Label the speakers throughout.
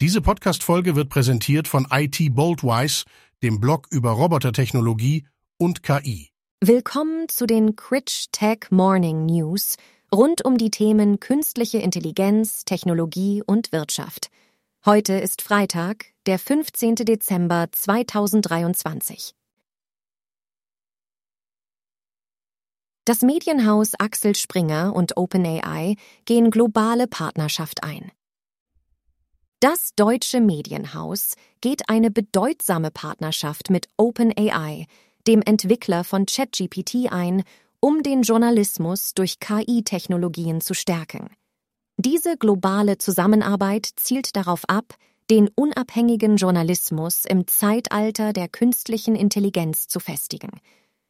Speaker 1: Diese Podcast-Folge wird präsentiert von IT Boldwise, dem Blog über Robotertechnologie und KI.
Speaker 2: Willkommen zu den Critch Tech Morning News rund um die Themen künstliche Intelligenz, Technologie und Wirtschaft. Heute ist Freitag, der 15. Dezember 2023. Das Medienhaus Axel Springer und OpenAI gehen globale Partnerschaft ein. Das deutsche Medienhaus geht eine bedeutsame Partnerschaft mit OpenAI, dem Entwickler von ChatGPT, ein, um den Journalismus durch KI-Technologien zu stärken. Diese globale Zusammenarbeit zielt darauf ab, den unabhängigen Journalismus im Zeitalter der künstlichen Intelligenz zu festigen.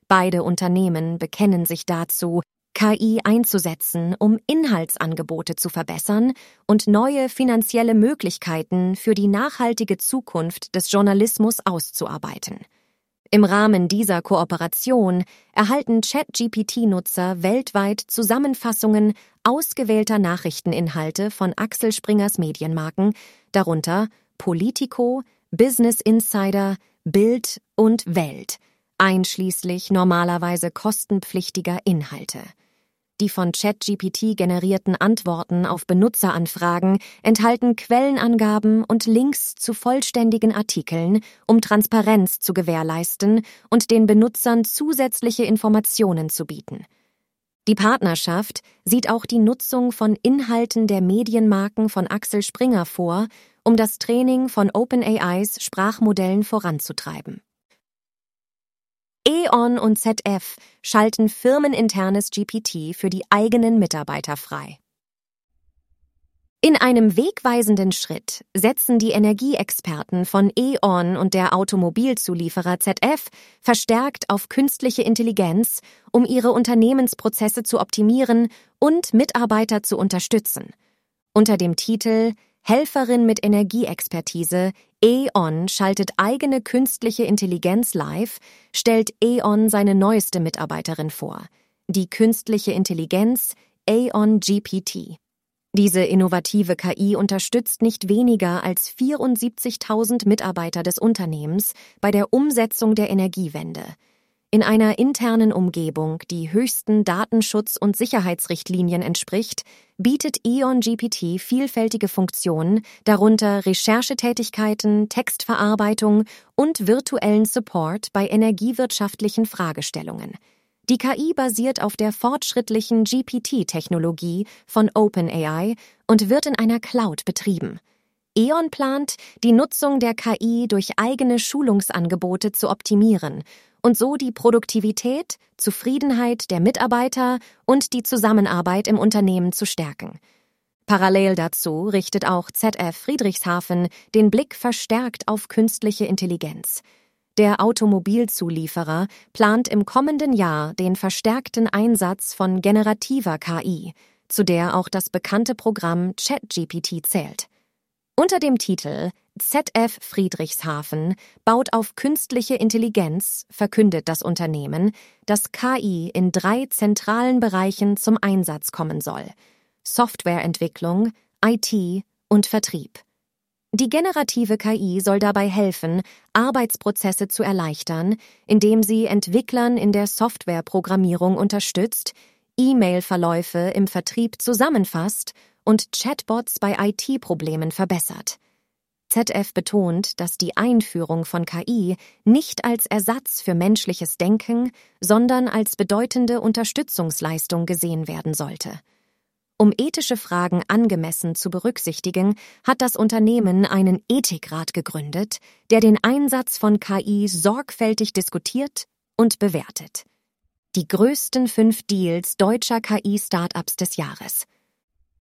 Speaker 2: Beide Unternehmen bekennen sich dazu, KI einzusetzen, um Inhaltsangebote zu verbessern und neue finanzielle Möglichkeiten für die nachhaltige Zukunft des Journalismus auszuarbeiten. Im Rahmen dieser Kooperation erhalten ChatGPT-Nutzer weltweit Zusammenfassungen ausgewählter Nachrichteninhalte von Axel Springers Medienmarken, darunter Politico, Business Insider, Bild und Welt, einschließlich normalerweise kostenpflichtiger Inhalte. Die von ChatGPT generierten Antworten auf Benutzeranfragen enthalten Quellenangaben und Links zu vollständigen Artikeln, um Transparenz zu gewährleisten und den Benutzern zusätzliche Informationen zu bieten. Die Partnerschaft sieht auch die Nutzung von Inhalten der Medienmarken von Axel Springer vor, um das Training von OpenAIs Sprachmodellen voranzutreiben. E.ON und ZF schalten firmeninternes GPT für die eigenen Mitarbeiter frei. In einem wegweisenden Schritt setzen die Energieexperten von E.ON und der Automobilzulieferer ZF verstärkt auf künstliche Intelligenz, um ihre Unternehmensprozesse zu optimieren und Mitarbeiter zu unterstützen. Unter dem Titel Helferin mit Energieexpertise, E.ON schaltet eigene künstliche Intelligenz live, stellt E.ON seine neueste Mitarbeiterin vor, die künstliche Intelligenz Aeon GPT. Diese innovative KI unterstützt nicht weniger als 74.000 Mitarbeiter des Unternehmens bei der Umsetzung der Energiewende – in einer internen Umgebung, die höchsten Datenschutz- und Sicherheitsrichtlinien entspricht, bietet Ion GPT vielfältige Funktionen, darunter Recherchetätigkeiten, Textverarbeitung und virtuellen Support bei energiewirtschaftlichen Fragestellungen. Die KI basiert auf der fortschrittlichen GPT-Technologie von OpenAI und wird in einer Cloud betrieben. E.ON plant, die Nutzung der KI durch eigene Schulungsangebote zu optimieren und so die Produktivität, Zufriedenheit der Mitarbeiter und die Zusammenarbeit im Unternehmen zu stärken. Parallel dazu richtet auch ZF Friedrichshafen den Blick verstärkt auf künstliche Intelligenz. Der Automobilzulieferer plant im kommenden Jahr den verstärkten Einsatz von generativer KI, zu der auch das bekannte Programm ChatGPT zählt. Unter dem Titel ZF Friedrichshafen baut auf künstliche Intelligenz, verkündet das Unternehmen, dass KI in drei zentralen Bereichen zum Einsatz kommen soll: Softwareentwicklung, IT und Vertrieb. Die generative KI soll dabei helfen, Arbeitsprozesse zu erleichtern, indem sie Entwicklern in der Softwareprogrammierung unterstützt, E-Mail-Verläufe im Vertrieb zusammenfasst und Chatbots bei IT-Problemen verbessert. ZF betont, dass die Einführung von KI nicht als Ersatz für menschliches Denken, sondern als bedeutende Unterstützungsleistung gesehen werden sollte. Um ethische Fragen angemessen zu berücksichtigen, hat das Unternehmen einen Ethikrat gegründet, der den Einsatz von KI sorgfältig diskutiert und bewertet. Die größten fünf Deals deutscher KI-Startups des Jahres –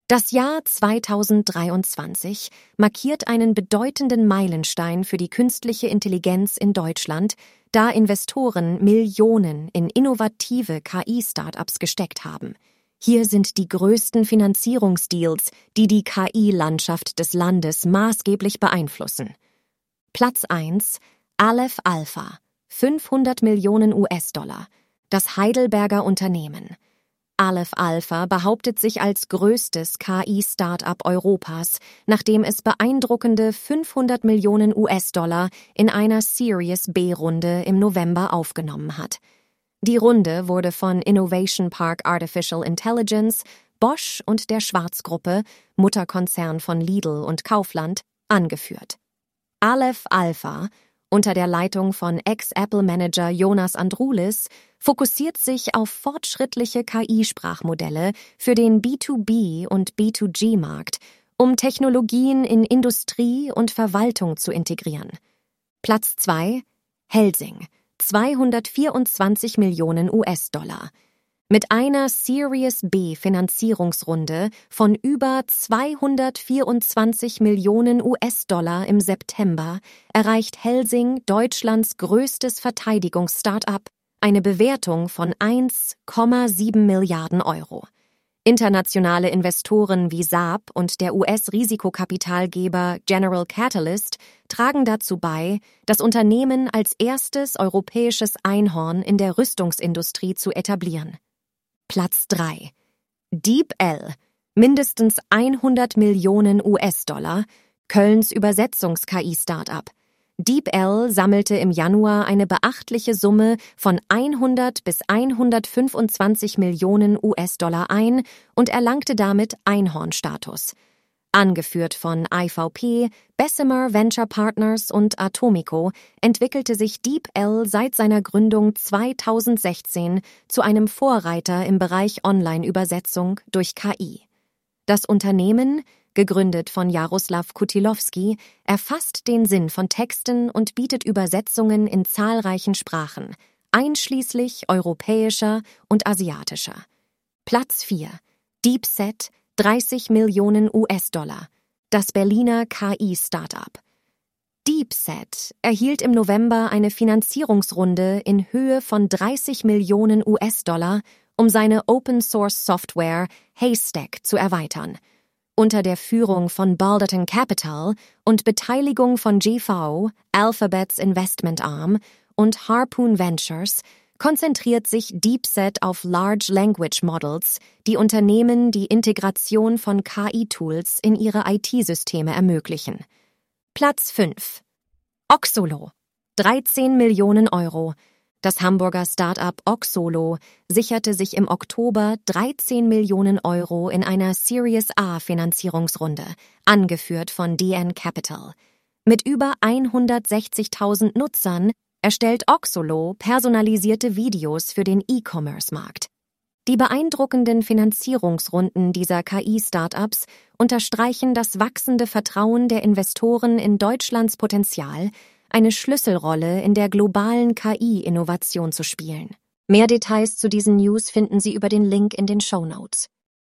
Speaker 2: das Jahr 2023 markiert einen bedeutenden Meilenstein für die künstliche Intelligenz in Deutschland, da Investoren Millionen in innovative KI-Startups gesteckt haben. Hier sind die größten Finanzierungsdeals, die die KI-Landschaft des Landes maßgeblich beeinflussen. Platz 1 Aleph Alpha 500 Millionen US-Dollar, das Heidelberger Unternehmen. Aleph Alpha behauptet sich als größtes KI-Startup Europas, nachdem es beeindruckende 500 Millionen US-Dollar in einer Series B-Runde im November aufgenommen hat. Die Runde wurde von Innovation Park Artificial Intelligence, Bosch und der Schwarzgruppe, Mutterkonzern von Lidl und Kaufland, angeführt. Aleph Alpha unter der Leitung von Ex-Apple-Manager Jonas Androulis fokussiert sich auf fortschrittliche KI-Sprachmodelle für den B2B- und B2G-Markt, um Technologien in Industrie und Verwaltung zu integrieren. Platz 2 Helsing 224 Millionen US-Dollar mit einer Series B Finanzierungsrunde von über 224 Millionen US-Dollar im September erreicht Helsing Deutschlands größtes Verteidigungs-Startup eine Bewertung von 1,7 Milliarden Euro. Internationale Investoren wie Saab und der US-Risikokapitalgeber General Catalyst tragen dazu bei, das Unternehmen als erstes europäisches Einhorn in der Rüstungsindustrie zu etablieren. Platz 3. DeepL, mindestens 100 Millionen US-Dollar, Kölns Übersetzungs-KI-Startup. DeepL sammelte im Januar eine beachtliche Summe von 100 bis 125 Millionen US-Dollar ein und erlangte damit Einhornstatus angeführt von IVP, Bessemer Venture Partners und Atomico, entwickelte sich DeepL seit seiner Gründung 2016 zu einem Vorreiter im Bereich Online-Übersetzung durch KI. Das Unternehmen, gegründet von Jaroslav Kutilowski, erfasst den Sinn von Texten und bietet Übersetzungen in zahlreichen Sprachen, einschließlich europäischer und asiatischer. Platz 4 DeepSet 30 Millionen US-Dollar. Das Berliner KI-Startup. DeepSet erhielt im November eine Finanzierungsrunde in Höhe von 30 Millionen US-Dollar, um seine Open-Source-Software Haystack zu erweitern. Unter der Führung von Balderton Capital und Beteiligung von GV, Alphabets Investment Arm und Harpoon Ventures konzentriert sich DeepSet auf Large Language Models, die Unternehmen die Integration von KI-Tools in ihre IT-Systeme ermöglichen. Platz 5. Oxolo. 13 Millionen Euro. Das Hamburger Start-up Oxolo sicherte sich im Oktober 13 Millionen Euro in einer Series A Finanzierungsrunde, angeführt von DN Capital. Mit über 160.000 Nutzern erstellt Oxolo personalisierte Videos für den E-Commerce-Markt. Die beeindruckenden Finanzierungsrunden dieser KI-Startups unterstreichen das wachsende Vertrauen der Investoren in Deutschlands Potenzial, eine Schlüsselrolle in der globalen KI-Innovation zu spielen. Mehr Details zu diesen News finden Sie über den Link in den Show Notes.